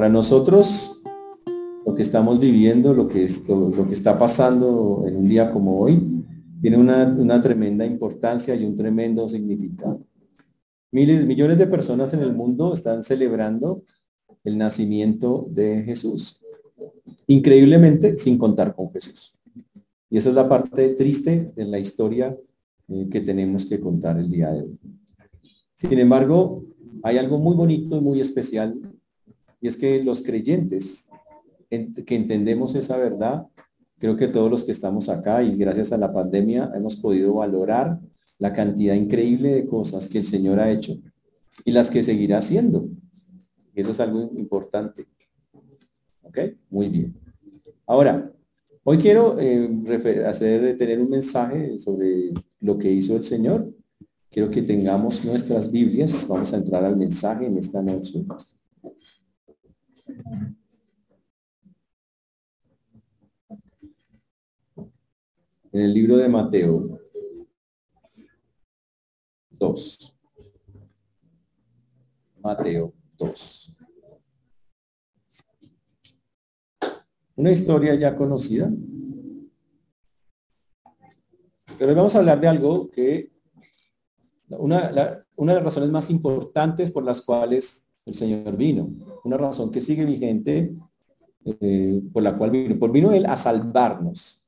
Para nosotros, lo que estamos viviendo, lo que, esto, lo que está pasando en un día como hoy, tiene una, una tremenda importancia y un tremendo significado. Miles, millones de personas en el mundo están celebrando el nacimiento de Jesús. Increíblemente, sin contar con Jesús. Y esa es la parte triste de la historia eh, que tenemos que contar el día de hoy. Sin embargo, hay algo muy bonito y muy especial, y es que los creyentes que entendemos esa verdad, creo que todos los que estamos acá y gracias a la pandemia hemos podido valorar la cantidad increíble de cosas que el Señor ha hecho y las que seguirá haciendo. Eso es algo importante. ¿Ok? Muy bien. Ahora, hoy quiero eh, hacer, tener un mensaje sobre lo que hizo el Señor. Quiero que tengamos nuestras Biblias. Vamos a entrar al mensaje en esta noche. En el libro de Mateo 2. Mateo 2. Una historia ya conocida. Pero vamos a hablar de algo que una, una de las razones más importantes por las cuales el Señor vino, una razón que sigue vigente eh, por la cual vino, por vino Él a salvarnos.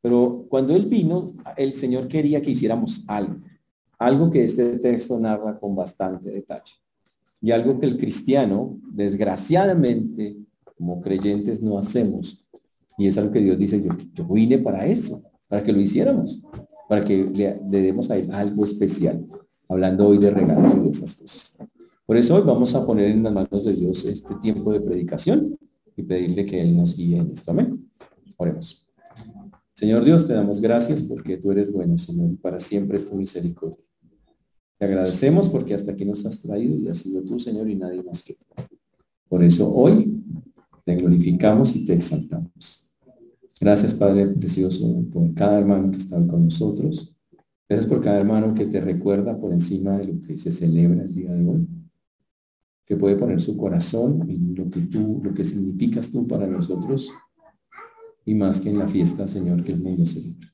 Pero cuando Él vino, el Señor quería que hiciéramos algo, algo que este texto narra con bastante detalle y algo que el cristiano, desgraciadamente, como creyentes no hacemos. Y es algo que Dios dice, yo, yo vine para eso, para que lo hiciéramos, para que le, demos a algo especial, hablando hoy de regalos y de esas cosas. Por eso hoy vamos a poner en las manos de Dios este tiempo de predicación y pedirle que Él nos guíe en esto. Amén. Oremos. Señor Dios, te damos gracias porque tú eres bueno, Señor, y para siempre es tu misericordia. Te agradecemos porque hasta aquí nos has traído y has sido tú, Señor, y nadie más que tú. Por eso hoy te glorificamos y te exaltamos. Gracias, Padre Precioso, por cada hermano que está con nosotros. Gracias por cada hermano que te recuerda por encima de lo que se celebra el día de hoy que puede poner su corazón en lo que tú, lo que significas tú para nosotros y más que en la fiesta, Señor, que el mundo celebra.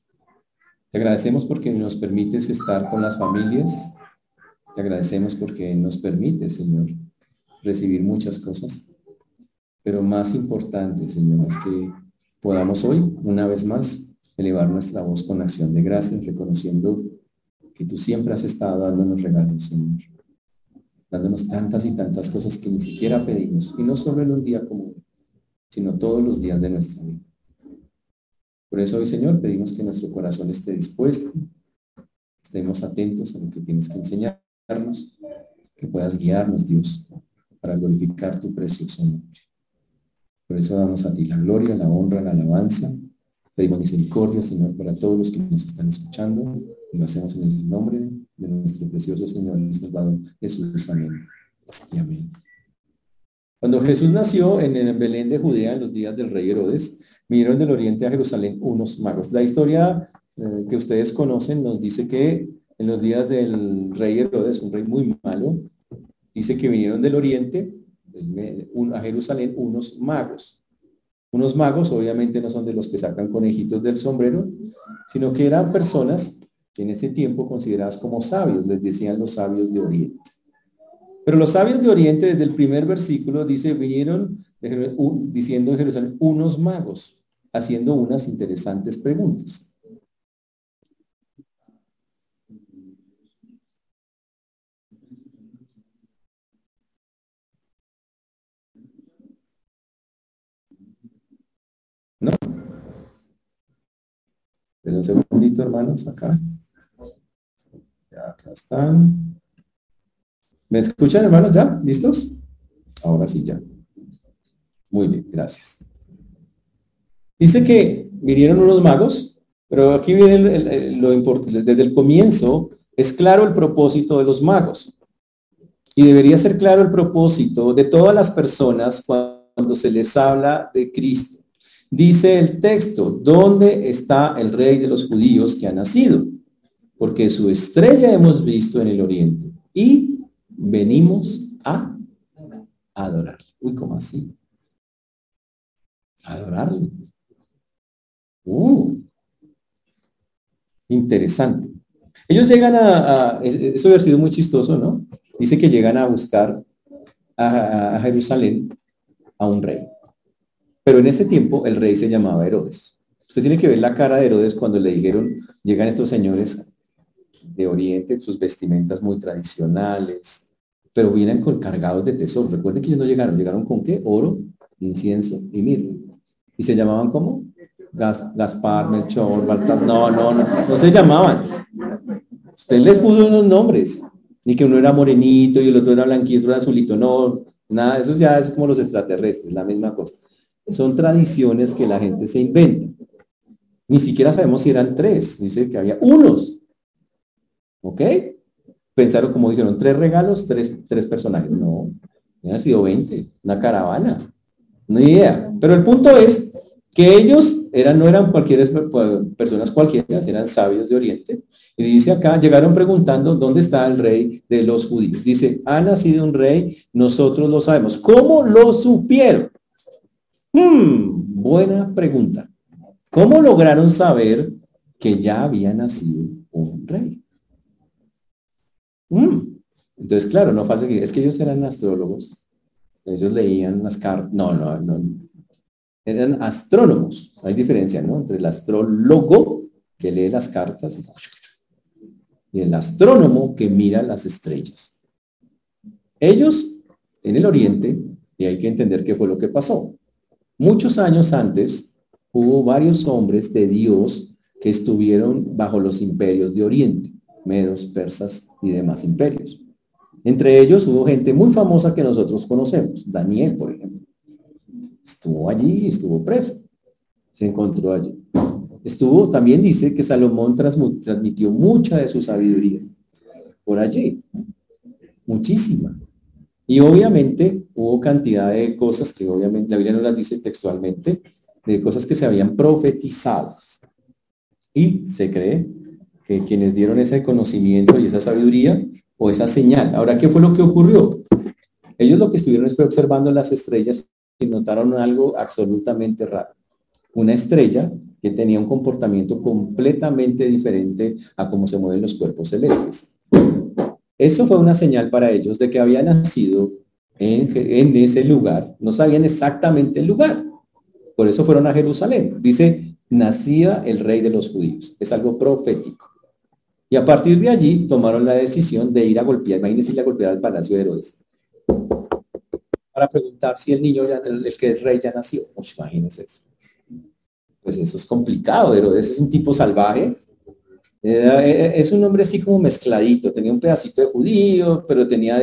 Te agradecemos porque nos permites estar con las familias. Te agradecemos porque nos permite, Señor, recibir muchas cosas. Pero más importante, Señor, es que podamos hoy, una vez más, elevar nuestra voz con acción de gracias, reconociendo que tú siempre has estado dándonos regalos, Señor dándonos tantas y tantas cosas que ni siquiera pedimos, y no solo en un día común, sino todos los días de nuestra vida. Por eso hoy, Señor, pedimos que nuestro corazón esté dispuesto, estemos atentos a lo que tienes que enseñarnos, que puedas guiarnos, Dios, para glorificar tu precioso nombre. Por eso damos a ti la gloria, la honra, la alabanza. Pedimos misericordia, Señor, para todos los que nos están escuchando, lo hacemos en el nombre de nuestro precioso Señor y Salvador Jesús. Amén. Y amén. Cuando Jesús nació en el Belén de Judea en los días del rey Herodes, vinieron del oriente a Jerusalén unos magos. La historia eh, que ustedes conocen nos dice que en los días del rey Herodes, un rey muy malo, dice que vinieron del oriente a Jerusalén unos magos. Unos magos obviamente no son de los que sacan conejitos del sombrero, sino que eran personas en ese tiempo consideradas como sabios, les decían los sabios de Oriente. Pero los sabios de Oriente, desde el primer versículo, dice, vinieron diciendo en Jerusalén unos magos, haciendo unas interesantes preguntas. ¿No? un segundito, hermanos, acá. Están. ¿Me escuchan, hermanos, ya? ¿Listos? Ahora sí, ya. Muy bien, gracias. Dice que vinieron unos magos, pero aquí viene lo importante. Desde el comienzo es claro el propósito de los magos. Y debería ser claro el propósito de todas las personas cuando se les habla de Cristo. Dice el texto, ¿dónde está el rey de los judíos que ha nacido? Porque su estrella hemos visto en el oriente y venimos a adorar. Uy, ¿cómo así? Adorarlo. Uh, interesante. Ellos llegan a, eso hubiera sido muy chistoso, ¿no? Dice que llegan a buscar a, Jerusalén a un rey. Pero en ese tiempo el rey se llamaba Herodes. Usted tiene que ver la cara de Herodes cuando le dijeron, llegan estos señores de Oriente, sus vestimentas muy tradicionales, pero vienen con cargados de tesoro. Recuerden que ellos no llegaron, llegaron con qué? Oro, incienso y mirra. ¿Y se llamaban cómo? Gas, Gaspar, Melchor, Baltar. No, no, no, no se llamaban. Usted les puso unos nombres. Ni que uno era morenito y el otro era blanquito, era azulito. No, nada, eso ya es como los extraterrestres, la misma cosa. Son tradiciones que la gente se inventa. Ni siquiera sabemos si eran tres. Dice que había unos. ¿Ok? Pensaron, como dijeron, tres regalos, tres, tres personajes. No, han sido 20, una caravana. No idea. Pero el punto es que ellos eran, no eran cualquier personas cualquiera, eran sabios de Oriente. Y dice acá, llegaron preguntando dónde está el rey de los judíos. Dice, ha nacido un rey, nosotros lo sabemos. ¿Cómo lo supieron? Hmm, buena pregunta. ¿Cómo lograron saber que ya había nacido un rey? Entonces, claro, no falta que, es que ellos eran astrólogos. Ellos leían las cartas. No, no, no eran astrónomos. Hay diferencia, ¿no? Entre el astrólogo que lee las cartas y el astrónomo que mira las estrellas. Ellos en el oriente, y hay que entender qué fue lo que pasó. Muchos años antes hubo varios hombres de Dios que estuvieron bajo los imperios de Oriente, medos, persas y demás imperios. Entre ellos hubo gente muy famosa que nosotros conocemos, Daniel, por ejemplo estuvo allí y estuvo preso. Se encontró allí. Estuvo, también dice que Salomón transmitió mucha de su sabiduría por allí. Muchísima. Y obviamente hubo cantidad de cosas que obviamente la Biblia no las dice textualmente, de cosas que se habían profetizado. Y se cree quienes dieron ese conocimiento y esa sabiduría o esa señal. Ahora, ¿qué fue lo que ocurrió? Ellos lo que estuvieron fue observando las estrellas y notaron algo absolutamente raro. Una estrella que tenía un comportamiento completamente diferente a cómo se mueven los cuerpos celestes. Eso fue una señal para ellos de que había nacido en ese lugar. No sabían exactamente el lugar. Por eso fueron a Jerusalén. Dice, nacía el rey de los judíos. Es algo profético. Y a partir de allí tomaron la decisión de ir a golpear, imagínense la golpear al palacio de Herodes para preguntar si el niño, ya, el, que es rey, ya nació. Pues imagínense eso. Pues eso es complicado, pero ese es un tipo salvaje. es un hombre así como mezcladito, tenía un pedacito de judío, pero tenía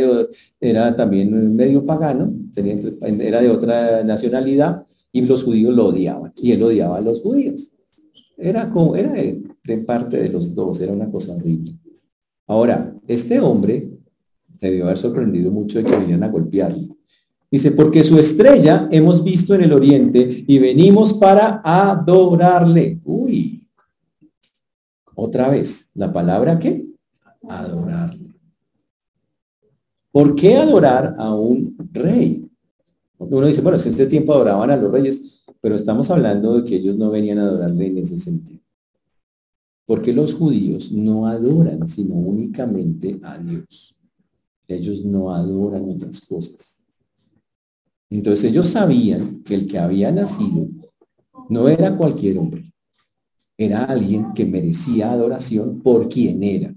era también medio pagano, era de otra nacionalidad y los judíos lo odiaban y él odiaba a los judíos. Era como, era de, parte de los dos, era una cosa horrible. Ahora, este hombre se debió haber sorprendido mucho de que vinieran a golpearlo. Dice, porque su estrella hemos visto en el oriente y venimos para adorarle. Uy, otra vez, la palabra qué? Adorarle. ¿Por qué adorar a un rey? Uno dice, bueno, si en este tiempo adoraban a los reyes, pero estamos hablando de que ellos no venían a adorarle en ese sentido. Porque los judíos no adoran, sino únicamente a Dios. Ellos no adoran otras cosas. Entonces ellos sabían que el que había nacido no era cualquier hombre, era alguien que merecía adoración por quien era.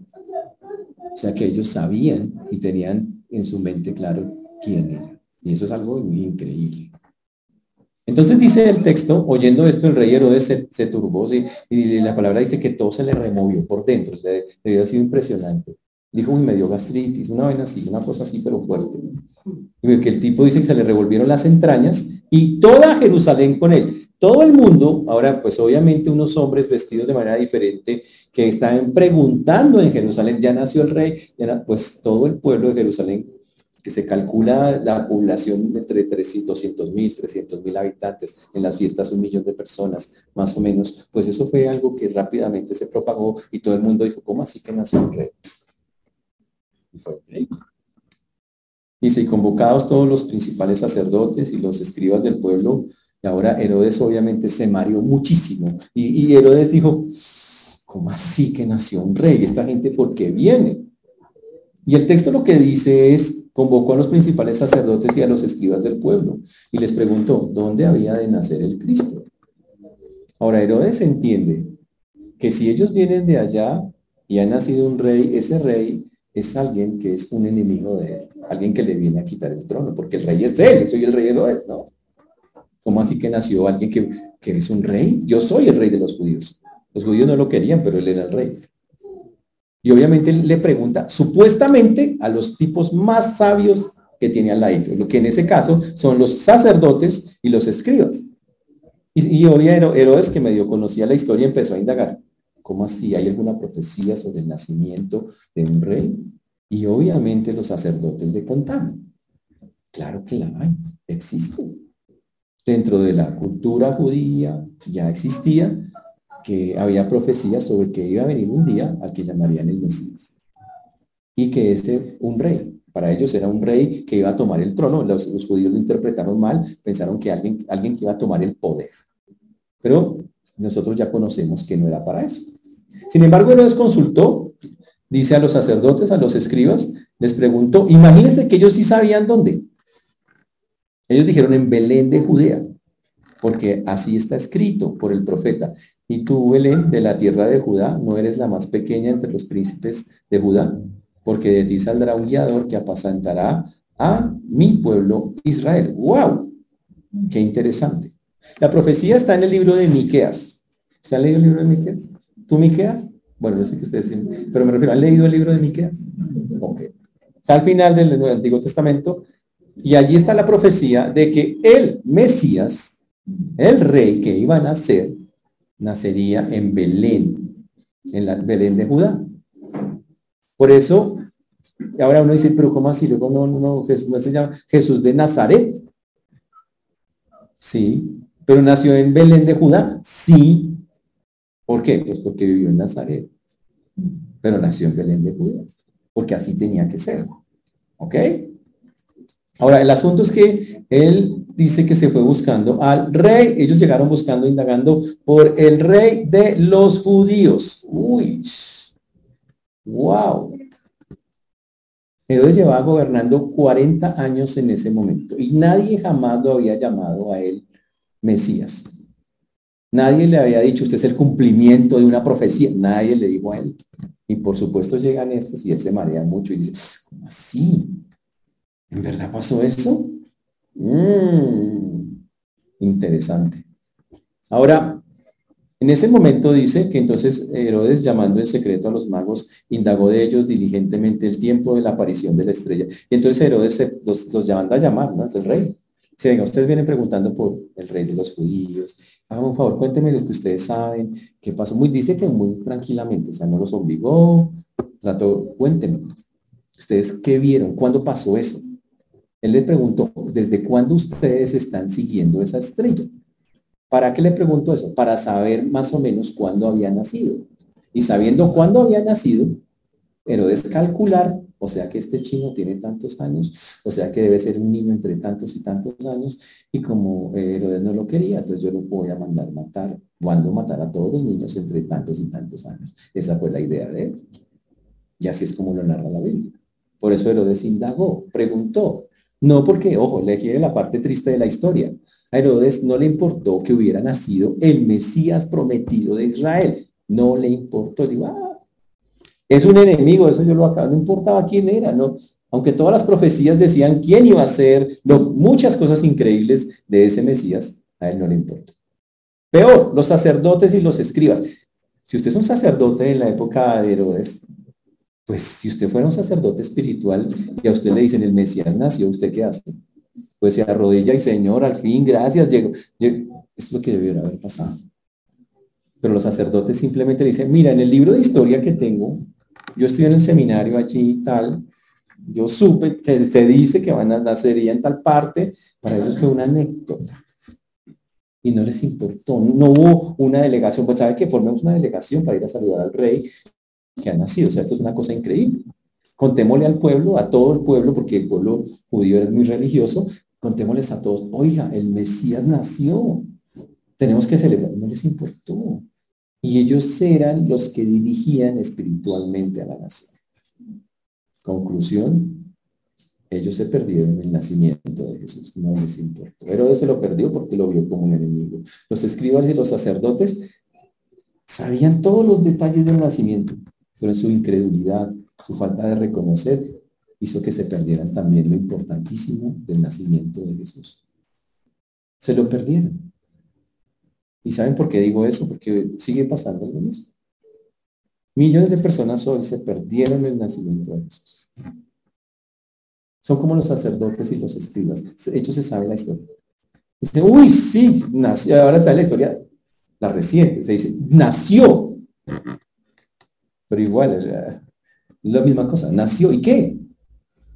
O sea que ellos sabían y tenían en su mente claro quién era. Y eso es algo muy increíble. Entonces dice el texto, oyendo esto, el rey Herodes se, turbó y la palabra dice que todo se le removió por dentro. Le, le había sido impresionante. Dijo, uy, me dio gastritis, una vaina así, una cosa así, pero fuerte. Que el tipo dice que se le revolvieron las entrañas y toda Jerusalén con él. Todo el mundo, ahora pues obviamente unos hombres vestidos de manera diferente que están preguntando en Jerusalén, ya nació el rey, pues todo el pueblo de Jerusalén, que se calcula la población entre 300, 200 mil, 300 mil habitantes, en las fiestas un millón de personas, más o menos, pues eso fue algo que rápidamente se propagó y todo el mundo dijo, ¿cómo así que nació el rey? Dice, y convocados todos los principales sacerdotes y los escribas del pueblo, y ahora Herodes obviamente se mareó muchísimo. Y, y Herodes dijo, ¿cómo así que nació un rey? Esta gente, ¿por qué viene? Y el texto lo que dice es, convocó a los principales sacerdotes y a los escribas del pueblo y les preguntó, ¿dónde había de nacer el Cristo? Ahora Herodes entiende que si ellos vienen de allá y ha nacido un rey, ese rey es alguien que es un enemigo de él, alguien que le viene a quitar el trono, porque el rey es él, soy el rey de Herodes, ¿no? ¿Cómo así que nació alguien que, que es un rey? Yo soy el rey de los judíos. Los judíos no lo querían, pero él era el rey. Y obviamente le pregunta supuestamente a los tipos más sabios que tiene al lado, lo que en ese caso son los sacerdotes y los escribas. Y, y Herodes, que medio conocía la historia, empezó a indagar. ¿Cómo así? ¿Hay alguna profecía sobre el nacimiento de un rey? Y obviamente los sacerdotes le contaron. Claro que la hay, existe. Dentro de la cultura judía ya existía que había profecías sobre que iba a venir un día al que llamarían el Mesías. Y que ese, un rey, para ellos era un rey que iba a tomar el trono. Los, judíos lo interpretaron mal, pensaron que alguien, alguien que iba a tomar el poder. Pero nosotros ya conocemos que no era para eso. Sin embargo, les consultó, dice a los sacerdotes, a los escribas, les preguntó, imagínense que ellos sí sabían dónde. Ellos dijeron en Belén de Judea, porque así está escrito por el profeta. Y tú, Belén, de la tierra de Judá, no eres la más pequeña entre los príncipes de Judá, porque de ti saldrá un guiador que apacentará a mi pueblo Israel. ¡Wow! ¡Qué interesante! La profecía está en el libro de Miqueas. ¿Usted ha leído el libro de Miqueas? ¿Tú, Miqueas? Bueno, yo sé que ustedes sí, pero me refiero, ¿han leído el libro de Miqueas? Ok. Está al final del Antiguo Testamento y allí está la profecía de que el Mesías, el rey que iba a nacer, nacería en Belén, en la Belén de Judá. Por eso, ahora uno dice, pero ¿cómo así? Luego no, no, Jesús no se llama Jesús de Nazaret. Sí, pero nació en Belén de Judá. Sí. ¿Por qué? Pues porque vivió en Nazaret. Pero nació en Belén de Judá. Porque así tenía que ser. ¿Ok? Ahora, el asunto es que él dice que se fue buscando al rey. Ellos llegaron buscando, indagando por el rey de los judíos. Uy, wow. Herodes llevaba gobernando 40 años en ese momento y nadie jamás lo había llamado a él Mesías. Nadie le había dicho, usted es el cumplimiento de una profecía. Nadie le dijo a él. Y por supuesto llegan estos y él se marea mucho y dice, ¿cómo así? ¿En verdad pasó eso? Mm, interesante. Ahora, en ese momento dice que entonces Herodes, llamando en secreto a los magos, indagó de ellos diligentemente el tiempo de la aparición de la estrella. Y entonces Herodes los, los a llamar, ¿no? Es el rey. Si venga, ustedes vienen preguntando por el rey de los judíos. Hagan un favor, cuéntenme lo que ustedes saben, qué pasó. Muy, dice que muy tranquilamente, o sea, no los obligó, trató, cuéntenme. ¿Ustedes qué vieron? ¿Cuándo pasó eso? Él le preguntó, ¿desde cuándo ustedes están siguiendo esa estrella? ¿Para qué le preguntó eso? Para saber más o menos cuándo había nacido. Y sabiendo cuándo había nacido, pero es calcular, o sea que este chino tiene tantos años, o sea que debe ser un niño entre tantos y tantos años, y como Herodes no lo quería, entonces yo lo voy a mandar matar, cuando matar a todos los niños entre tantos y tantos años. Esa fue la idea de él. Y así es como lo narra la Biblia. Por eso Herodes indagó, preguntó, no porque, ojo, le quiere la parte triste de la historia. A Herodes no le importó que hubiera nacido el Mesías prometido de Israel. No le importó. Digo, ah, es un enemigo, eso yo lo acabo. No importaba quién era, ¿no? Aunque todas las profecías decían quién iba a ser, muchas cosas increíbles de ese Mesías, a él no le importó. Peor, los sacerdotes y los escribas. Si usted es un sacerdote en la época de Herodes, pues si usted fuera un sacerdote espiritual y a usted le dicen el Mesías nació, ¿usted qué hace? Pues se arrodilla y Señor, al fin, gracias, llegó. Es lo que debiera haber pasado. Pero los sacerdotes simplemente dicen, mira, en el libro de historia que tengo, yo estoy en el seminario allí y tal, yo supe, se, dice que van a nacer en tal parte, para ellos fue una anécdota. Y no les importó, no hubo una delegación, pues sabe que formemos una delegación para ir a saludar al rey que ha nacido. O sea, esto es una cosa increíble. Contémosle al pueblo, a todo el pueblo, porque el pueblo judío era muy religioso, contémosles a todos, oiga, el Mesías nació, tenemos que celebrar, no les importó. Y ellos eran los que dirigían espiritualmente a la nación. Conclusión, ellos se perdieron el nacimiento de Jesús, no les importó. Herodes se lo perdió porque lo vio como un enemigo. Los escribas y los sacerdotes sabían todos los detalles del nacimiento, pero su incredulidad, su falta de reconocer, hizo que se perdieran también lo importantísimo del nacimiento de Jesús. Se lo perdieron. ¿Y saben por qué digo eso? Porque sigue pasando lo mismo. Millones de personas hoy se perdieron el nacimiento de Jesús. Son como los sacerdotes y los escribas. Ellos se sabe la historia. Dice, uy, sí, nació. Ahora está la historia, la reciente. Se dice, nació. Pero igual, la misma cosa. Nació. ¿Y qué?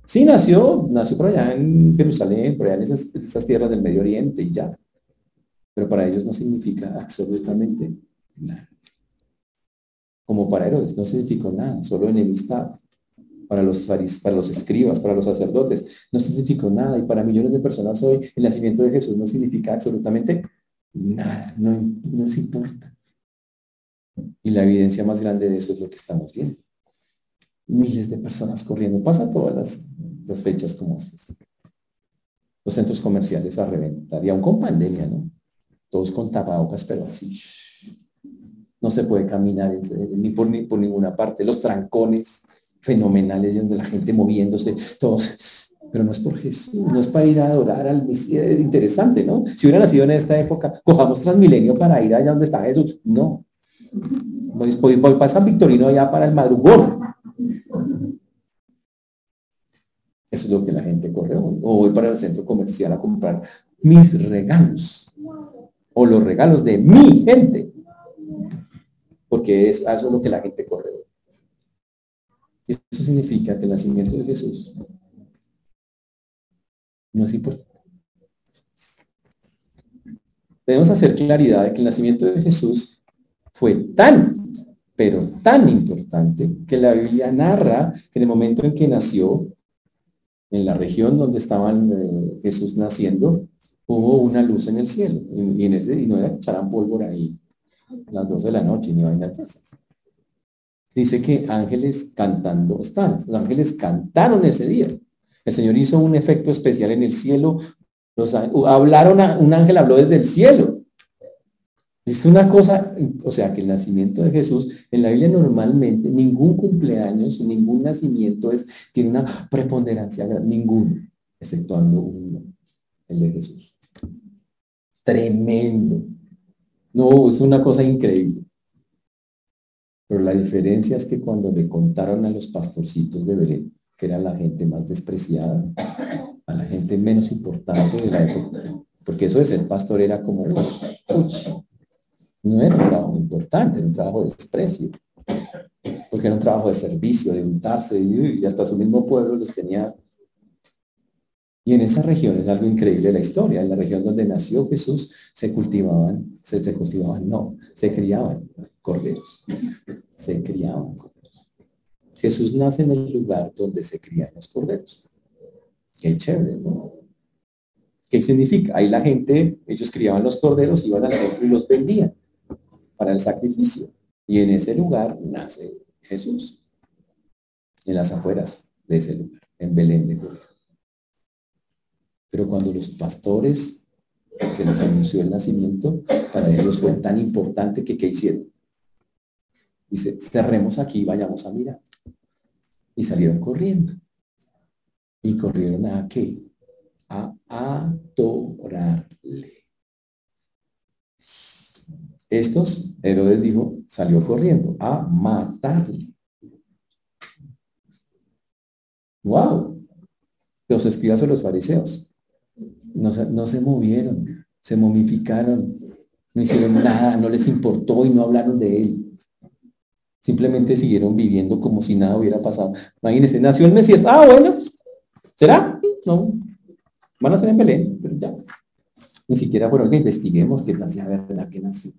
Sí, nació. Nació por allá en Jerusalén, por allá en esas tierras del Medio Oriente y ya pero para ellos no significa absolutamente nada. Como para Herodes no significó nada, solo enemistad. Para los, para los escribas, para los sacerdotes, no significó nada. Y para millones de personas hoy, el nacimiento de Jesús no significa absolutamente nada, no, no les importa. Y la evidencia más grande de eso es lo que estamos viendo. Miles de personas corriendo. Pasa todas las, las fechas como estas. Los centros comerciales a reventar. Y aún con pandemia, ¿no? todos con tapabocas, pero así. No se puede caminar ni por, ni por ninguna parte. Los trancones fenomenales, donde la gente moviéndose, todos. Pero no es por Jesús, no es para ir a adorar al Mesías. Interesante, ¿no? Si hubiera nacido en esta época, cojamos Transmilenio para ir allá donde está Jesús. No. Voy, voy, para San Victorino allá para el madrugón. Eso es lo que la gente corre hoy. O voy para el centro comercial a comprar mis regalos o los regalos de mi gente. Porque es, eso es lo que la gente corre. Y eso significa que el nacimiento de Jesús no es importante. Debemos hacer claridad de que el nacimiento de Jesús fue tan, pero tan importante que la Biblia narra que en el momento en que nació, en la región donde estaban eh, Jesús naciendo, hubo una luz en el cielo y, en ese, y no era echaran pólvora ahí a las 12 de la noche ni vainas de Dice que ángeles cantando están. Los ángeles cantaron ese día. El Señor hizo un efecto especial en el cielo. Los, hablaron, un ángel habló desde el cielo. Es una cosa, o sea, que el nacimiento de Jesús, en la Biblia normalmente, ningún cumpleaños, ningún nacimiento es, tiene una preponderancia, ninguno, exceptuando uno, el de Jesús tremendo. No, es una cosa increíble. Pero la diferencia es que cuando le contaron a los pastorcitos de Belén, que era la gente más despreciada, a la gente menos importante de la época, porque eso de ser pastor era como, no era un trabajo importante, era un trabajo de desprecio, porque era un trabajo de servicio, de untarse, y hasta su mismo pueblo los tenía y en esa región es algo increíble la historia. En la región donde nació Jesús se cultivaban, se, se cultivaban, no, se criaban corderos. Se criaban corderos. Jesús nace en el lugar donde se crían los corderos. Qué chévere, ¿no? ¿Qué significa? Ahí la gente, ellos criaban los corderos, iban al templo y los vendían para el sacrificio. Y en ese lugar nace Jesús, en las afueras de ese lugar, en Belén de Judea. Pero cuando los pastores se les anunció el nacimiento, para ellos fue tan importante que ¿qué hicieron? Dice, cerremos aquí y vayamos a mirar. Y salieron corriendo. ¿Y corrieron a qué? A adorarle. Estos, Herodes dijo, salió corriendo a matarle. ¡Wow! Los escribas de los fariseos no, se movieron, se momificaron, no hicieron nada, no les importó y no hablaron de él. Simplemente siguieron viviendo como si nada hubiera pasado. Imagínense, nació el Mesías. Ah, bueno, ¿será? No. Van a ser en Belén, pero ya. Ni siquiera fueron que investiguemos qué tal sea verdad que nació.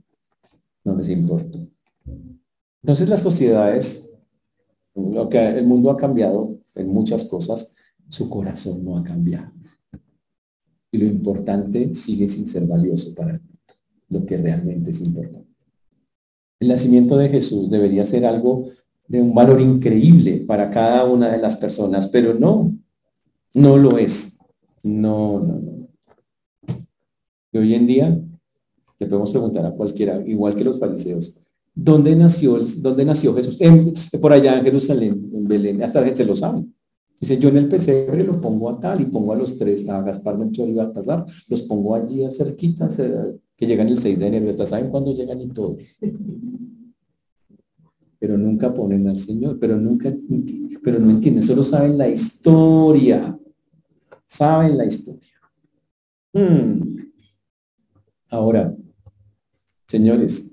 No les importó. Entonces las sociedades, lo que el mundo ha cambiado en muchas cosas, su corazón no ha cambiado. Y lo importante sigue sin ser valioso para él, lo que realmente es importante. El nacimiento de Jesús debería ser algo de un valor increíble para cada una de las personas, pero no, no lo es. No, no, no. Y hoy en día le podemos preguntar a cualquiera, igual que los fariseos, ¿dónde nació, dónde nació Jesús? por allá en Jerusalén, en Belén, hasta la gente se lo sabe. Dice, yo en el pesebre lo pongo a tal y pongo a los tres, a Gaspar, Melchor y Baltasar, los pongo allí a cerquita, que llegan el 6 de enero, hasta saben cuándo llegan y todo. Pero nunca ponen al Señor, pero nunca, pero no entienden, solo saben la historia, saben la historia. Hmm. Ahora, señores,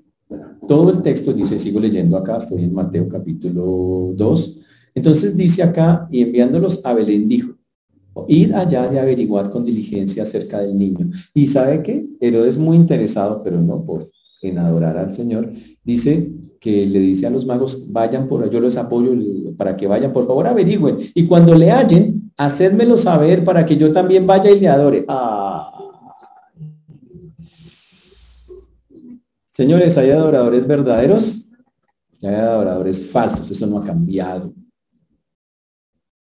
todo el texto dice, sigo leyendo acá, estoy en Mateo capítulo 2, entonces dice acá, y enviándolos a Belén dijo, id allá y averiguar con diligencia acerca del niño. Y sabe que Herodes muy interesado, pero no por en adorar al Señor, dice que le dice a los magos, vayan por, yo les apoyo para que vayan, por favor averigüen. Y cuando le hallen, hacedmelo saber para que yo también vaya y le adore. Ah. Señores, hay adoradores verdaderos y hay adoradores falsos, eso no ha cambiado.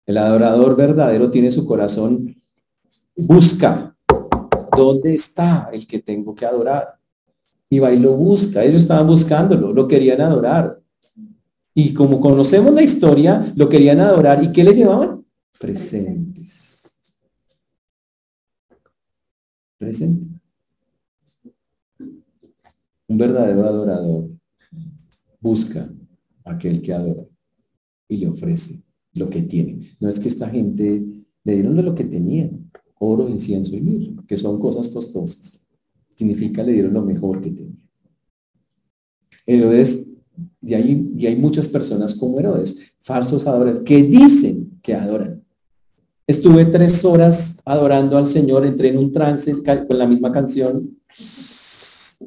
El adorador verdadero tiene su corazón, busca dónde está el que tengo que adorar. Y va y lo busca. Ellos estaban buscándolo, lo querían adorar. Y como conocemos la historia, lo querían adorar. ¿Y qué le llevaban? Presentes. Presente. Un verdadero adorador busca a aquel que adora y le ofrece lo que tienen. No es que esta gente le dieron de lo que tenían, oro, incienso y mirra, que son cosas costosas. Significa le dieron lo mejor que tenían. Herodes, y hay, y hay muchas personas como Herodes, falsos adoradores, que dicen que adoran. Estuve tres horas adorando al Señor, entré en un trance con la misma canción.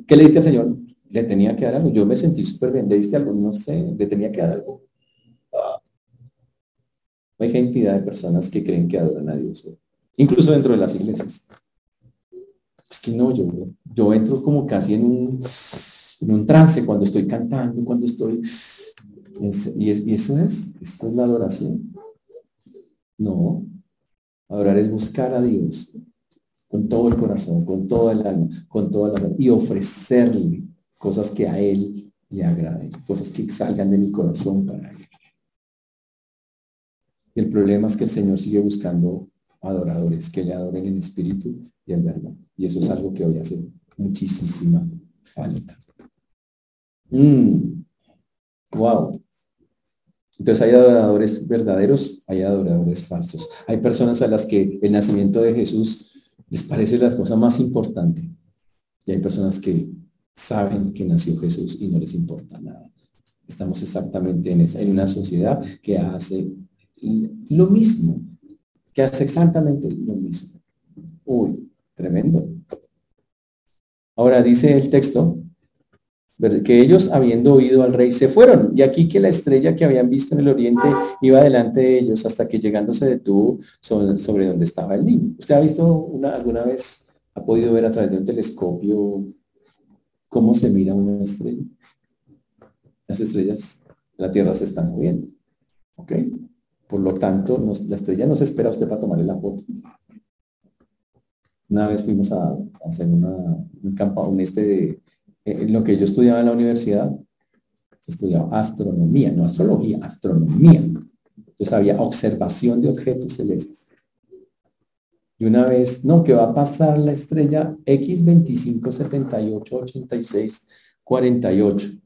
¿Qué le diste al Señor? Le tenía que dar algo. Yo me sentí súper bien. ¿Le diste algo? No sé, le tenía que dar algo. Hay cantidad de personas que creen que adoran a Dios, incluso dentro de las iglesias. Es que no, yo, yo entro como casi en un, en un trance cuando estoy cantando, cuando estoy... y, es, y eso es, esto es la adoración. No, adorar es buscar a Dios con todo el corazón, con toda el alma, con toda la y ofrecerle cosas que a Él le agraden, cosas que salgan de mi corazón para Él. El problema es que el Señor sigue buscando adoradores que le adoren en espíritu y en verdad. Y eso es algo que hoy hace muchísima falta. Mm. Wow. Entonces hay adoradores verdaderos, hay adoradores falsos. Hay personas a las que el nacimiento de Jesús les parece la cosa más importante. Y hay personas que saben que nació Jesús y no les importa nada. Estamos exactamente en, esa, en una sociedad que hace lo mismo, que hace exactamente lo mismo. Uy, tremendo. Ahora dice el texto que ellos habiendo oído al rey se fueron y aquí que la estrella que habían visto en el oriente iba delante de ellos hasta que llegando se detuvo sobre, donde estaba el niño. ¿Usted ha visto una, alguna vez, ha podido ver a través de un telescopio cómo se mira una estrella? Las estrellas la Tierra se están moviendo. ¿Ok? Por lo tanto, la estrella no se espera a usted para tomarle la foto. Una vez fuimos a, hacer una, un campo, este de, eh, lo que yo estudiaba en la universidad, se estudiaba astronomía, no astrología, astronomía. Entonces había observación de objetos celestes. Y una vez, no, que va a pasar la estrella X25788648,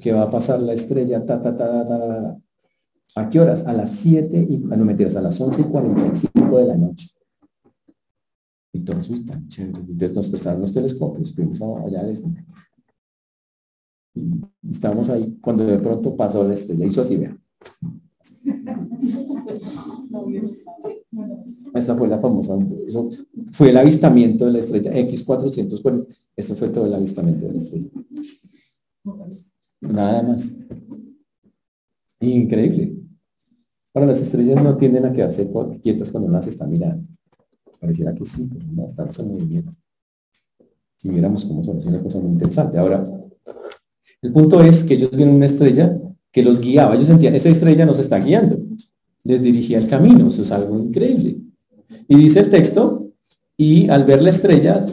que va a pasar la estrella ta, ta, ta, ta, ¿A qué horas? A las 7 y, ah, no mentiras, a las 11 y 45 de la noche. Y todo eso tan chévere. Entonces nos prestaron los telescopios, fuimos allá a y estábamos ahí cuando de pronto pasó la estrella. Hizo así, vean. Esta fue la famosa, eso fue el avistamiento de la estrella X440. Eso fue todo el avistamiento de la estrella. Nada más. Increíble. Ahora, las estrellas no tienden a quedarse quietas cuando las está mirando. Pareciera que sí, pero no, estamos en movimiento. Si viéramos cómo son, es una cosa muy interesante. Ahora, el punto es que ellos vieron una estrella que los guiaba. Ellos sentían, esa estrella nos está guiando. Les dirigía el camino. Eso es algo increíble. Y dice el texto, y al ver la estrella,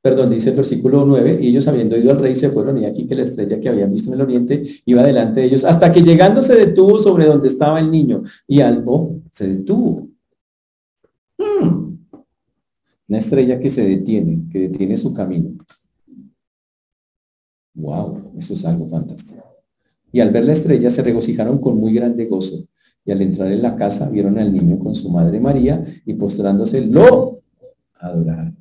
perdón, dice el versículo 9, y ellos habiendo ido al rey se fueron, y aquí que la estrella que habían visto en el oriente iba delante de ellos, hasta que llegando se detuvo sobre donde estaba el niño, y algo se detuvo. Hmm. Una estrella que se detiene, que detiene su camino. Wow, eso es algo fantástico. Y al ver la estrella se regocijaron con muy grande gozo. Y al entrar en la casa vieron al niño con su madre María y postrándose lo adoraron.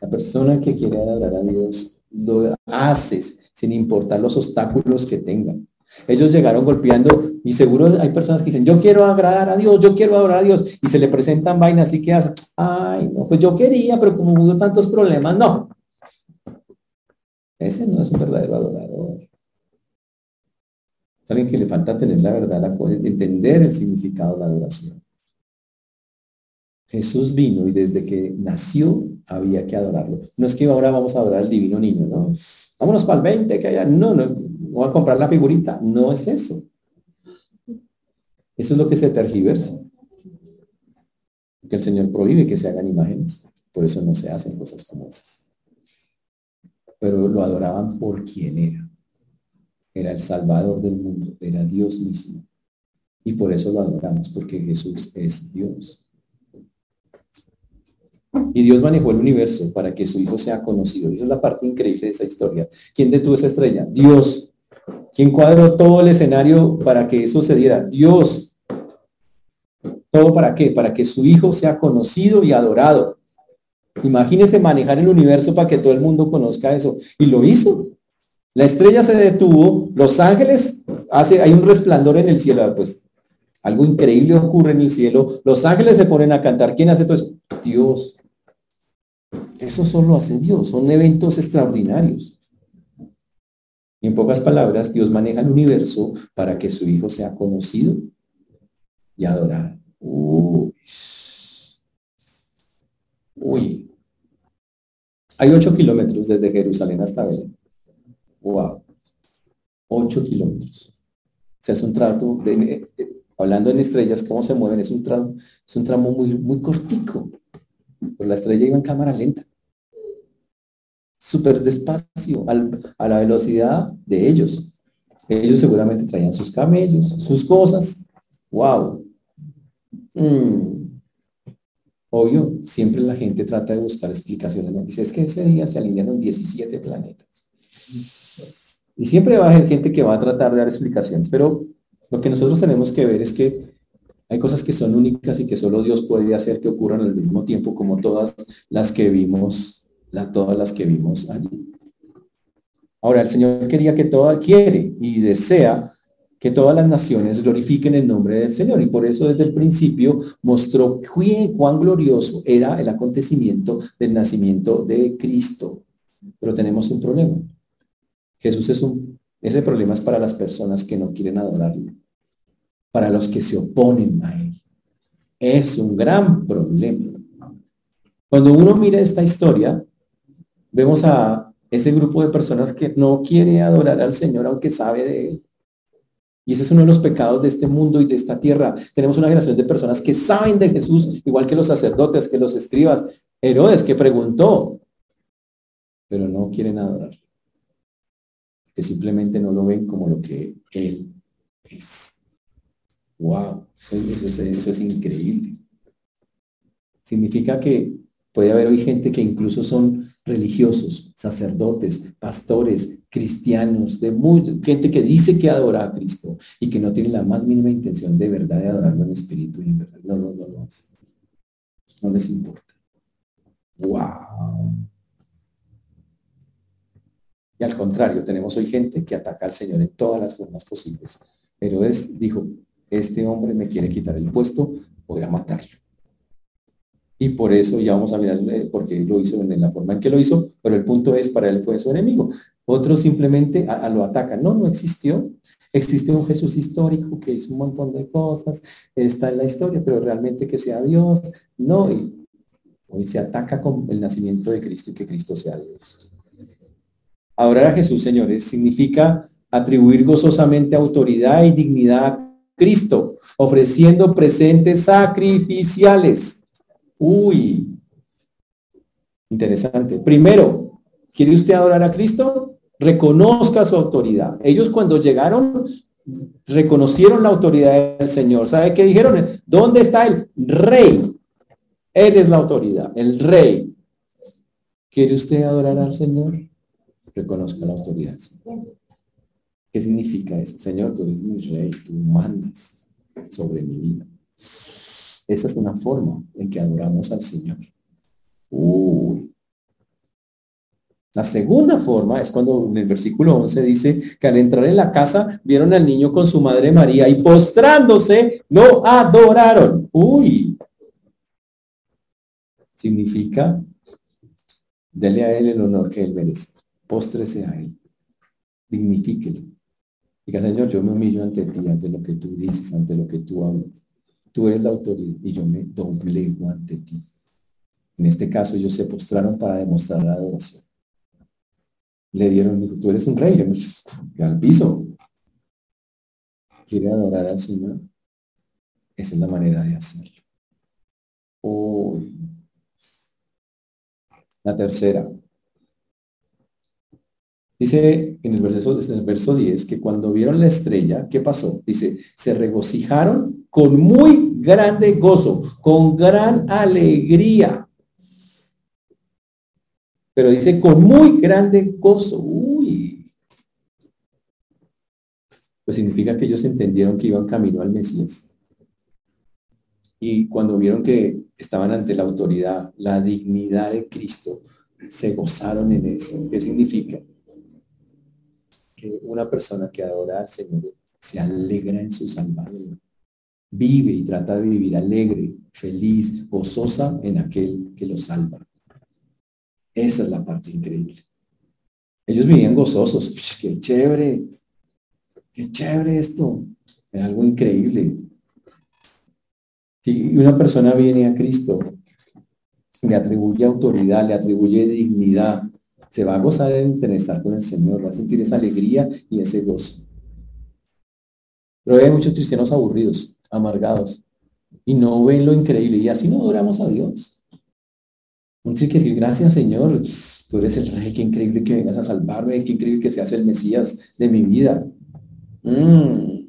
La persona que quiere adorar a Dios lo hace sin importar los obstáculos que tengan. Ellos llegaron golpeando y seguro hay personas que dicen, yo quiero agradar a Dios, yo quiero adorar a Dios y se le presentan vainas y que hacen, ay, no, pues yo quería, pero como hubo tantos problemas, no. Ese no es un verdadero adorador. Es alguien que le falta tener la verdad, entender el significado de la adoración. Jesús vino y desde que nació había que adorarlo. No es que ahora vamos a adorar al divino niño, ¿no? Vámonos para el 20, que haya. No, no, voy a comprar la figurita. No es eso. Eso es lo que se tergiversa. Que el Señor prohíbe que se hagan imágenes. Por eso no se hacen cosas como esas. Pero lo adoraban por quien era. Era el Salvador del mundo. Era Dios mismo. Y por eso lo adoramos, porque Jesús es Dios. Y Dios manejó el universo para que su Hijo sea conocido. Esa es la parte increíble de esa historia. ¿Quién detuvo esa estrella? Dios. ¿Quién cuadró todo el escenario para que eso se diera? Dios. ¿Todo para qué? Para que su Hijo sea conocido y adorado. Imagínese manejar el universo para que todo el mundo conozca eso. Y lo hizo. La estrella se detuvo, los ángeles, hace, hay un resplandor en el cielo, pues algo increíble ocurre en el cielo, los ángeles se ponen a cantar. ¿Quién hace todo eso? Dios. Eso solo hace Dios, son eventos extraordinarios. en pocas palabras, Dios maneja el universo para que su Hijo sea conocido y adorado. Uy. Hay ocho kilómetros desde Jerusalén hasta Belén. Wow. Ocho kilómetros. O sea, es un trato, de, eh, hablando en estrellas, cómo se mueven, es un tramo, es un tramo muy, muy cortico. Pero la estrella iba en cámara lenta súper despacio, a la velocidad de ellos. Ellos seguramente traían sus camellos, sus cosas. ¡Wow! Obvio, siempre la gente trata de buscar explicaciones. Dice, es que ese día se alinearon 17 planetas. Y siempre va a haber gente que va a tratar de dar explicaciones, pero lo que nosotros tenemos que ver es que hay cosas que son únicas y que solo Dios puede hacer que ocurran al mismo tiempo, como todas las que vimos todas las que vimos allí. Ahora, el Señor quería que toda, quiere y desea que todas las naciones glorifiquen el nombre del Señor. Y por eso desde el principio mostró cuán glorioso era el acontecimiento del nacimiento de Cristo. Pero tenemos un problema. Jesús es un, ese problema es para las personas que no quieren adorarlo, para los que se oponen a Él. Es un gran problema. Cuando uno mira esta historia, vemos a ese grupo de personas que no quiere adorar al Señor aunque sabe de Él. Y ese es uno de los pecados de este mundo y de esta tierra. Tenemos una generación de personas que saben de Jesús, igual que los sacerdotes, que los escribas. Herodes que preguntó, pero no quieren adorar. Que simplemente no lo ven como lo que Él es. Wow, eso, eso es increíble. Significa que puede haber hoy gente que incluso son religiosos, sacerdotes, pastores, cristianos, de gente que dice que adora a Cristo y que no tiene la más mínima intención de verdad de adorarlo en espíritu y en verdad. No, no, no lo hace. No les importa. ¡Wow! Y al contrario, tenemos hoy gente que ataca al Señor en todas las formas posibles. Pero es, dijo, este hombre me quiere quitar el puesto, voy a matarlo y por eso ya vamos a mirar por qué lo hizo en la forma en que lo hizo, pero el punto es, para él fue su enemigo. Otros simplemente lo atacan. No, no existió. Existe un Jesús histórico que hizo un montón de cosas, está en la historia, pero realmente que sea Dios, no. Y hoy se ataca con el nacimiento de Cristo y que Cristo sea Dios. Adorar a Jesús, señores, significa atribuir gozosamente autoridad y dignidad a Cristo, ofreciendo presentes sacrificiales. Uy, interesante. Primero, ¿quiere usted adorar a Cristo? Reconozca su autoridad. Ellos cuando llegaron reconocieron la autoridad del Señor. ¿Sabe qué dijeron? ¿Dónde está el rey? Él es la autoridad, el rey. ¿Quiere usted adorar al Señor? Reconozca la autoridad. ¿Qué significa eso? Señor, tú eres mi rey, tú mandas sobre mi vida. Esa es una forma en que adoramos al Señor. La segunda forma es cuando en el versículo 11 dice que al entrar en la casa vieron al niño con su madre María y postrándose lo adoraron. Uy. Significa, dele a él el honor que él merece. Póstrese a él. Dignifíquelo. Diga, Señor, yo me humillo ante ti, ante lo que tú dices, ante lo que tú hablas. Tú eres la autoridad y yo me doblego ante ti. En este caso ellos se postraron para demostrar la adoración. Le dieron, dijo, tú eres un rey, yo al piso. ¿Quiere adorar al Señor? Esa es la manera de hacerlo. La tercera, Dice en el verso, en el verso 10 que cuando vieron la estrella, ¿qué pasó? Dice, se regocijaron con muy grande gozo, con gran alegría. Pero dice, con muy grande gozo. Uy. Pues significa que ellos entendieron que iban camino al Mesías. Y cuando vieron que estaban ante la autoridad, la dignidad de Cristo, se gozaron en eso. ¿Qué significa? Una persona que adora al Señor se alegra en su salvación. Vive y trata de vivir alegre, feliz, gozosa en aquel que lo salva. Esa es la parte increíble. Ellos vivían gozosos. ¡Qué chévere! ¡Qué chévere esto! Era algo increíble. Si una persona viene a Cristo, le atribuye autoridad, le atribuye dignidad, se va a gozar en estar con el Señor, va a sentir esa alegría y ese gozo. Pero hay muchos cristianos aburridos, amargados, y no ven lo increíble, y así no adoramos a Dios. Uno tiene que decir, gracias Señor, tú eres el rey, qué increíble que vengas a salvarme, qué increíble que seas el Mesías de mi vida. Mm.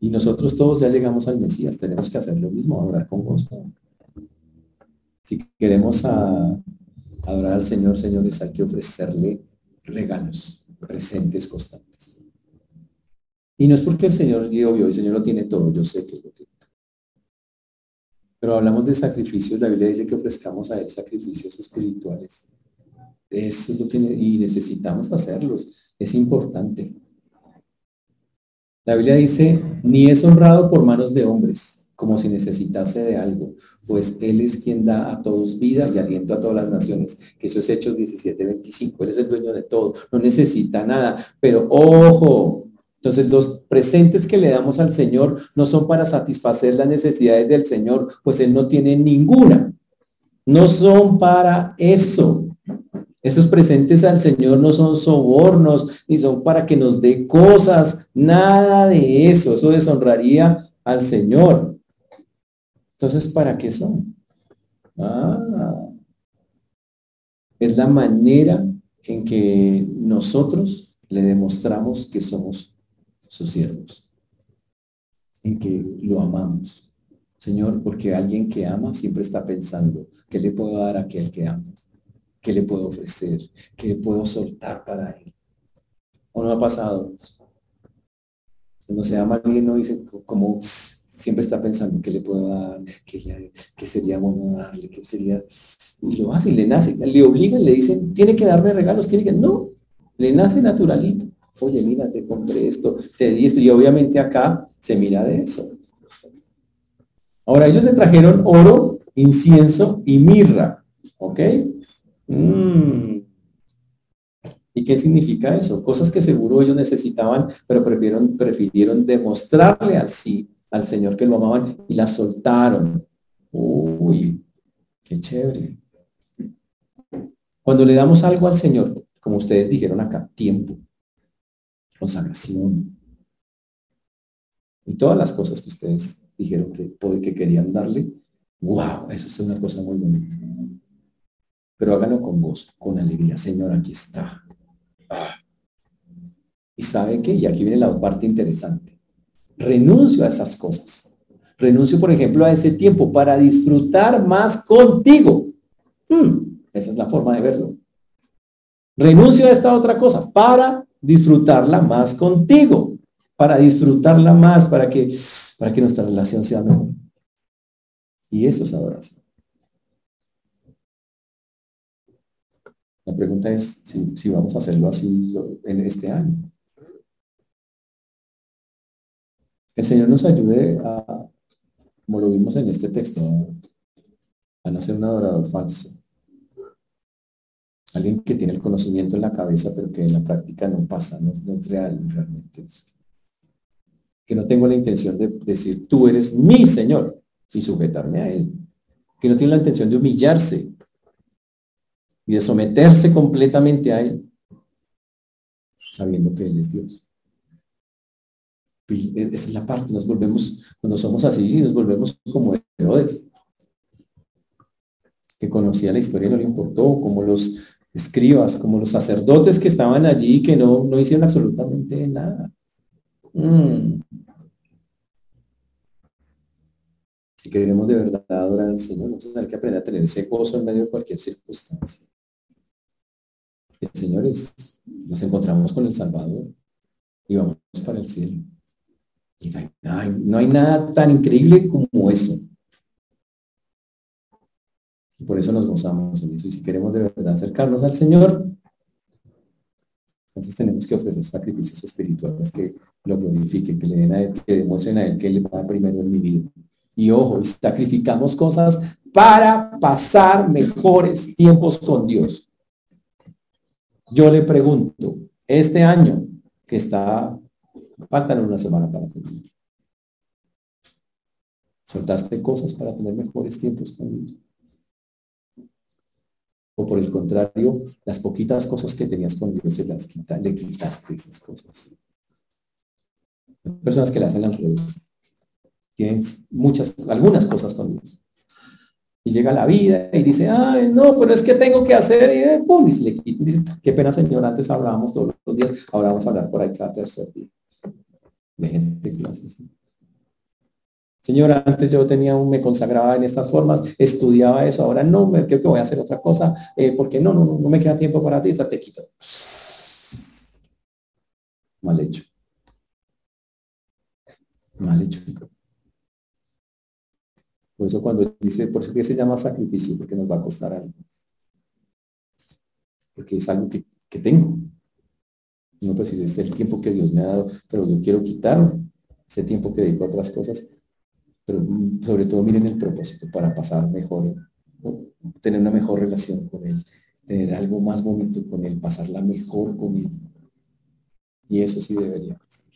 Y nosotros todos ya llegamos al Mesías, tenemos que hacer lo mismo, adorar con gozo. Si queremos a, adorar al Señor, señores, hay que ofrecerle regalos, presentes constantes. Y no es porque el Señor dio y el Señor lo tiene todo, yo sé que lo tiene. Pero hablamos de sacrificios, la Biblia dice que ofrezcamos a Él sacrificios espirituales. Eso es lo que y necesitamos hacerlos, es importante. La Biblia dice, ni es honrado por manos de hombres, como si necesitase de algo, pues Él es quien da a todos vida y aliento a todas las naciones, que eso es Hechos 17, 25, Él es el dueño de todo, no necesita nada, pero ojo, entonces los presentes que le damos al Señor no son para satisfacer las necesidades del Señor, pues Él no tiene ninguna, no son para eso. Esos presentes al Señor no son sobornos, ni son para que nos dé cosas, nada de eso, eso deshonraría al Señor. Entonces, ¿para qué son? Ah, es la manera en que nosotros le demostramos que somos sus siervos, en que lo amamos. Señor, porque alguien que ama siempre está pensando, ¿qué le puedo dar a aquel que ama? ¿Qué le puedo ofrecer? ¿Qué le puedo soltar para él? ¿O no ha pasado? Cuando se ama alguien no dice como siempre está pensando qué le puedo dar, qué, sería bueno darle, qué sería... Y lo hace le nace, le obligan, le dicen, tiene que darme regalos, tiene que... No, le nace naturalito. Oye, mira, te compré esto, te di esto, y obviamente acá se mira de eso. Ahora, ellos le trajeron oro, incienso y mirra, ¿ok? Mm. ¿Y qué significa eso? Cosas que seguro ellos necesitaban, pero prefirieron, prefirieron demostrarle al sí, al Señor que lo amaban y la soltaron. Uy, qué chévere. Cuando le damos algo al Señor, como ustedes dijeron acá, tiempo, consagración, y todas las cosas que ustedes dijeron que, que querían darle, wow, eso es una cosa muy bonita. Pero háganlo con gozo, con alegría. Señor, aquí está. Ah. Y sabe que, y aquí viene la parte interesante, renuncio a esas cosas. Renuncio, por ejemplo, a ese tiempo para disfrutar más contigo. Hmm, esa es la forma de verlo. Renuncio a esta otra cosa para disfrutarla más contigo, para disfrutarla más, para que, para que nuestra relación sea mejor. Y eso es adoración. La pregunta es si, si vamos a hacerlo así en este año. El Señor nos ayude a, como lo vimos en este texto, a no ser un adorador falso. Alguien que tiene el conocimiento en la cabeza, pero que en la práctica no pasa, no, es real realmente. Que no tengo la intención de decir, tú eres mi Señor y sujetarme a Él. Que no tiene la intención de humillarse y de someterse completamente a Él, sabiendo que Él es Dios. E, esa es la parte, nos volvemos, cuando somos así, nos volvemos como Herodes, que conocía la historia y no le importó, como los escribas, como los sacerdotes que estaban allí y que no, no hicieron absolutamente nada. Mm. Si queremos de verdad adorar al Señor, vamos a tener que aprender a tener ese gozo en medio de cualquier circunstancia. Señores, nos encontramos con el Salvador y vamos para el cielo. Y no hay, nada tan increíble como eso. Y por eso nos gozamos en eso. Y si queremos de verdad acercarnos al Señor, entonces tenemos que ofrecer sacrificios espirituales que lo glorifiquen, que le den a Él, que demuestren a Él que Él va primero en mi vida. Y ojo, sacrificamos cosas para pasar mejores tiempos con Dios. Yo le pregunto, este año que está, faltan una semana para terminar. ¿Soltaste cosas para tener mejores tiempos con Dios? O por el contrario, las poquitas cosas que tenías con Dios se las quita, le quitaste esas cosas. Hay personas que le hacen al revés. Tienen muchas, algunas cosas con Dios y llega la vida y dice, ay, no, pero es que tengo que hacer, y eh, pum, y se le quita. dice, qué pena, señor, antes hablábamos todos los días, ahora vamos a hablar por ahí cada tercer día. De gente que así. Señor, antes yo tenía un, me consagraba en estas formas, estudiaba eso, ahora no, me creo que voy a hacer otra cosa, eh, porque no, no, no, no me queda tiempo para ti, te quita. Mal hecho. Mal hecho. Por eso cuando dice, por eso que se llama sacrificio, porque nos va a costar algo. Porque es algo que, tengo. No pues si este es el tiempo que Dios me ha dado, pero yo quiero quitar ese tiempo que dedico a otras cosas. Pero mm, sobre todo miren el propósito para pasar mejor, tener una mejor relación con Él, tener algo más bonito con Él, pasarla mejor con Él. Y eso sí debería pasar.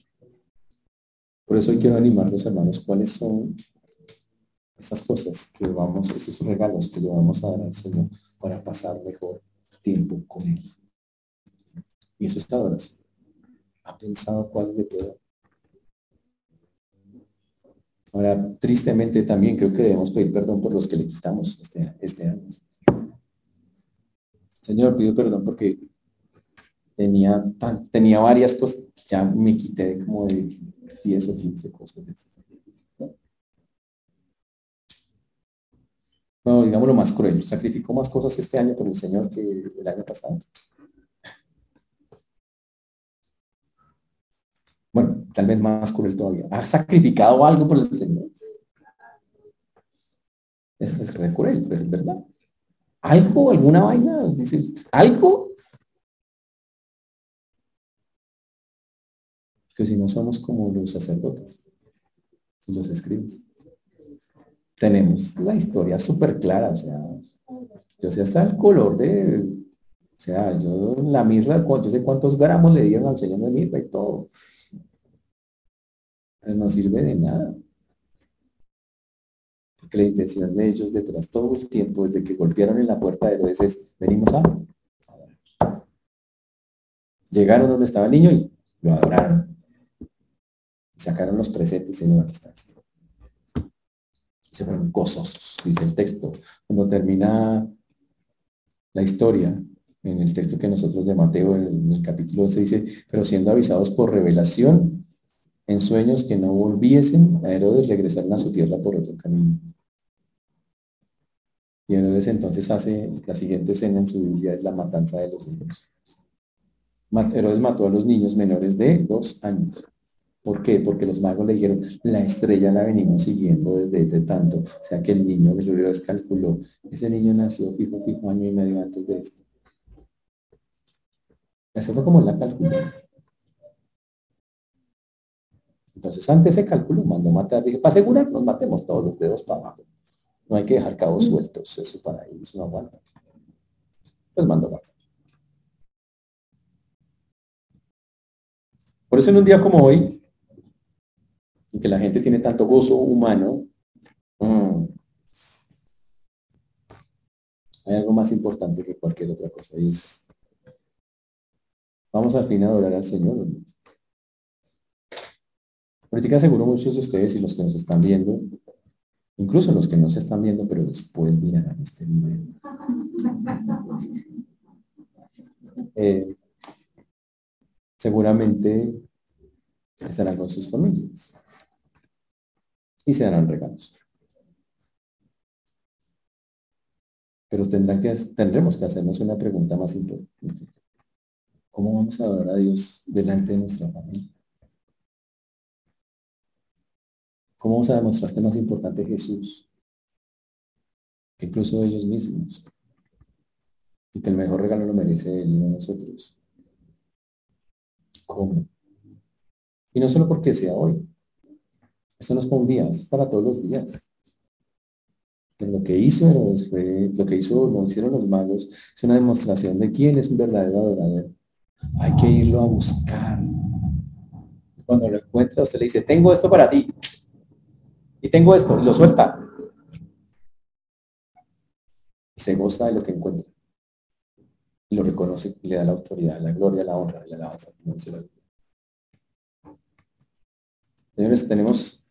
Por eso hoy quiero animar a los hermanos cuáles son esas cosas que vamos, esos regalos que le vamos a dar al Señor para pasar mejor tiempo con Él. Y eso es adoración. ¿Ha pensado cuál le puedo? Ahora, tristemente también creo que debemos pedir perdón por los que le quitamos este, este año. Señor, pido perdón porque tenía, tenía varias cosas, ya me quité como de 10 o 15 cosas. no, digamos lo más cruel, sacrificó más cosas este año por el Señor que el año pasado. Bueno, tal vez más cruel todavía. ¿Ha sacrificado algo por el Señor? Eso es cruel, pero es verdad. ¿Algo, alguna vaina? Dice, ¿algo? Que si no somos como los sacerdotes, los escribes tenemos la historia súper clara, o sea, yo sé hasta el color de, O sea, yo la mirra, yo sé cuántos gramos le dieron al Señor de mirra y todo. No sirve de nada. Porque la intención de ellos detrás todo el tiempo, desde que golpearon en la puerta de Herodes, es, venimos a... Llegaron donde estaba el niño y lo adoraron. sacaron los presentes, Señor, aquí está esto. se fueron gozosos, dice el texto. Cuando termina la historia, en el texto que nosotros de Mateo, en el capítulo 11, dice, pero siendo avisados por revelación, en sueños que no volviesen a Herodes, regresaron a su tierra por otro camino. Y Herodes entonces hace la siguiente escena en su Biblia, es la matanza de los niños. Herodes mató a los niños menores de dos años. ¿Por qué? Porque los magos le dijeron, la estrella la venimos siguiendo desde, tanto. O sea que el niño, Herodes calculó, ese niño nació fijo, fijo año y medio antes de esto. Eso fue como la calculó. Entonces, ante ese cálculo, mandó matar. Dije, para asegurar, nos matemos todos los dedos para abajo. No hay que dejar cabos sueltos. Eso para ellos no aguanta. Pues mandó matar. Por eso en un día como hoy, en que la gente tiene tanto gozo humano, mm, hay algo más importante que cualquier otra cosa y es vamos al fin a adorar al Señor. Ahorita seguro muchos de ustedes y los que nos están viendo, incluso los que no se están viendo, pero después mirarán este video. Eh, seguramente estarán con sus familias y se harán regalos. Pero tendrán que, tendremos que hacernos una pregunta más importante. ¿Cómo vamos a adorar a Dios delante de nuestra familia? ¿Cómo vamos a demostrar que más importante Jesús incluso ellos mismos? Y que el mejor regalo lo merece Él y no nosotros. ¿Cómo? Y no solo porque sea hoy. Esto no es para un día, es para todos los días. lo que hizo fue, lo que hizo, lo hicieron los magos, es una demostración de quién es un verdadero adorador. Hay que irlo a buscar. Cuando lo encuentra, usted le dice, tengo esto para ti. Y tengo esto, y lo suelta. Y se goza de lo que encuentra. Y lo reconoce y le da la autoridad, la gloria, la honra la alabanza. Señores, tenemos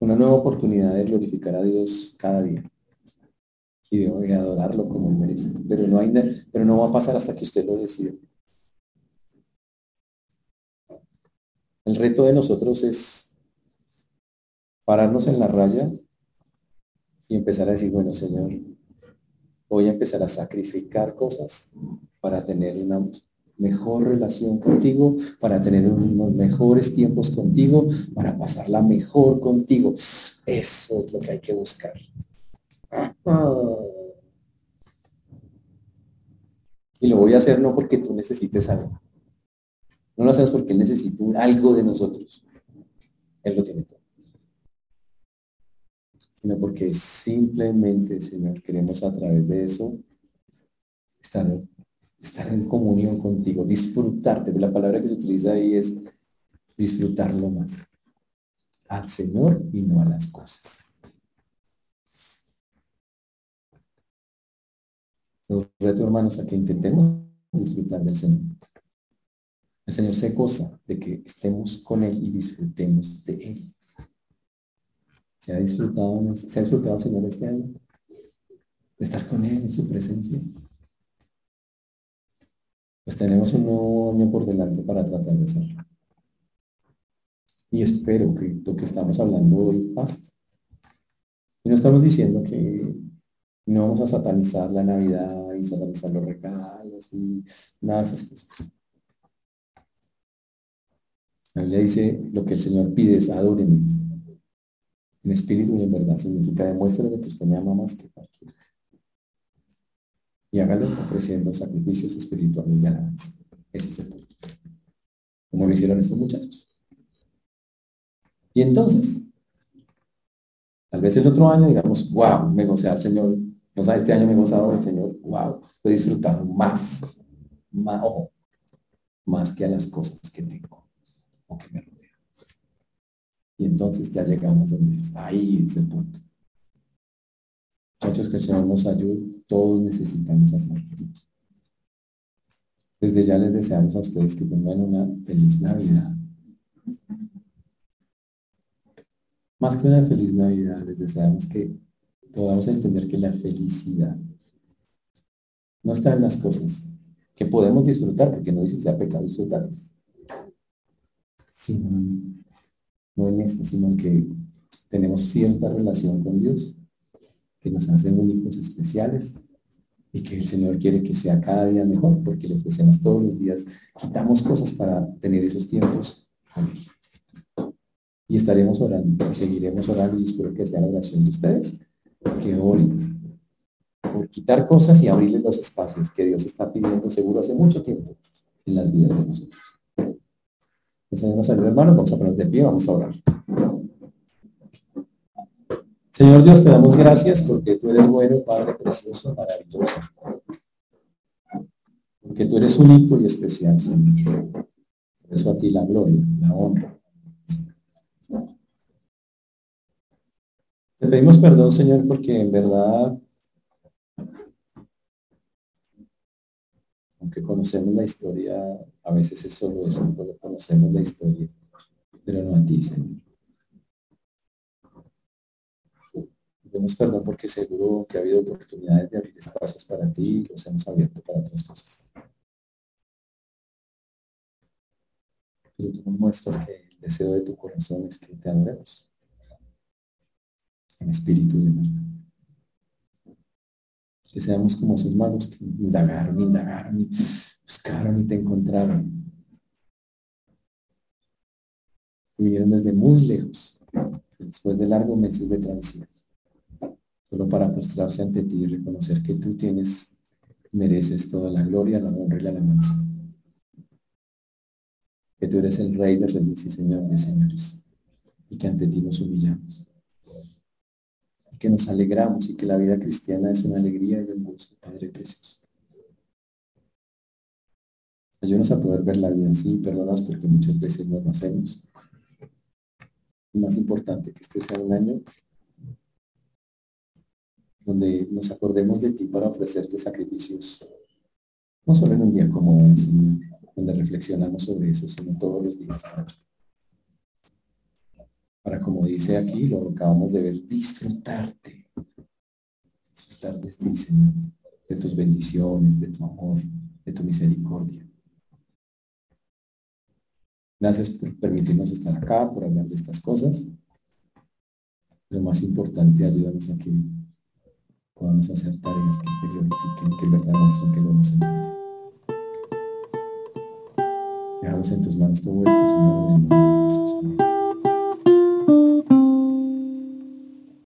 una nueva oportunidad de glorificar a Dios cada día y de adorarlo como merece. Pero no, hay, pero no va a pasar hasta que usted lo decida. El reto de nosotros es pararnos en la raya y empezar a decir, bueno, Señor, voy a empezar a sacrificar cosas para tener una mejor relación contigo, para tener unos mejores tiempos contigo, para pasarla mejor contigo. Eso es lo que hay que buscar. Y lo voy a hacer no porque tú necesites algo. No lo haces porque Él algo de nosotros. Él lo tiene todo. Sino porque simplemente, Señor, queremos a través de eso estar estar en comunión contigo, disfrutarte. La palabra que se utiliza ahí es disfrutarlo más. Al Señor y no a las cosas. Los reto, hermanos, a que intentemos disfrutar del Señor. El Señor se goza de que estemos con Él y disfrutemos de Él. ¿Se ha disfrutado, se ha disfrutado, Señor, este año? De estar con Él en su presencia pues tenemos un nuevo año por delante para tratar de hacerlo. Y espero que lo que estamos hablando hoy pase. Y no estamos diciendo que no vamos a satanizar la Navidad y satanizar los regalos y nada de esas cosas. La Biblia dice, lo que el Señor pide es adóreme. En espíritu y en verdad significa demuéstrame que usted me ama más que cualquiera y hágalo ofreciendo sacrificios espirituales de alabanza. Ese es el punto. Como lo hicieron estos muchachos. Y entonces, tal vez el otro año digamos, wow, me gocé al Señor O sea, este año me he gozado Señor, wow, he disfrutado más, más, más que a las cosas que tengo. Y entonces ya llegamos donde está ahí ese punto. Muchachos, que nos ayude, todos necesitamos hacerlo. Desde ya les deseamos a ustedes que tengan una feliz Navidad. Más que una feliz Navidad, les deseamos que podamos entender que la felicidad no está en las cosas que podemos disfrutar, porque no dice sea pecado disfrutarlas, sino no en eso, sino que tenemos cierta relación con Dios que nos hace únicos, especiales, y que el Señor quiere que sea cada día mejor, porque le ofrecemos todos los días, quitamos cosas para tener esos tiempos con Él. Y estaremos orando, y seguiremos orando, y espero que sea la oración de ustedes, que oren por quitar cosas y abrirle los espacios que Dios está pidiendo seguro hace mucho tiempo en las vidas de nosotros. El Señor nos vamos a poner de pie, vamos a orar. Señor Dios, te damos gracias porque tú eres bueno, Padre precioso, maravilloso. Porque tú eres único y especial, Señor. Por eso a ti la gloria, la honra. Te pedimos perdón, Señor, porque en verdad, aunque conocemos la historia, a veces es solo eso, conocemos la historia, pero no a ti, Señor. Pedimos perdón porque seguro que ha habido oportunidades de abrir espacios para ti y los hemos abierto para otras cosas. Pero tú nos muestras que el deseo de tu corazón es que te adoremos en espíritu de verdad. Que seamos como esos magos que indagaron, indagaron, buscaron y te encontraron. Vinieron desde muy lejos, después de largos meses de travesía solo para postrarse ante ti y reconocer que tú tienes, mereces toda la gloria, la honra y la alabanza. Que tú eres el Rey de Reyes y Señor de Señores, y que ante ti nos humillamos. Que nos alegramos y que la vida cristiana es una alegría y un gusto, Padre precioso. Ayúdanos a poder ver la vida así, perdonas porque muchas veces no lo hacemos. Lo más importante que este sea un año donde nos acordemos de ti para ofrecerte sacrificios, no solo en un día como hoy, sino donde reflexionamos sobre eso, sino todos los días. Para, como dice aquí, lo acabamos de ver, disfrutarte, disfrutar de ti, Señor, de tus bendiciones, de tu amor, de tu misericordia. Gracias por permitirnos estar acá, por hablar de estas cosas. Lo más importante, ayúdanos a que podamos hacer tareas que te glorifiquen, que en verdad muestren que lo hemos sentido. Dejamos en tus manos todo esto, Señor,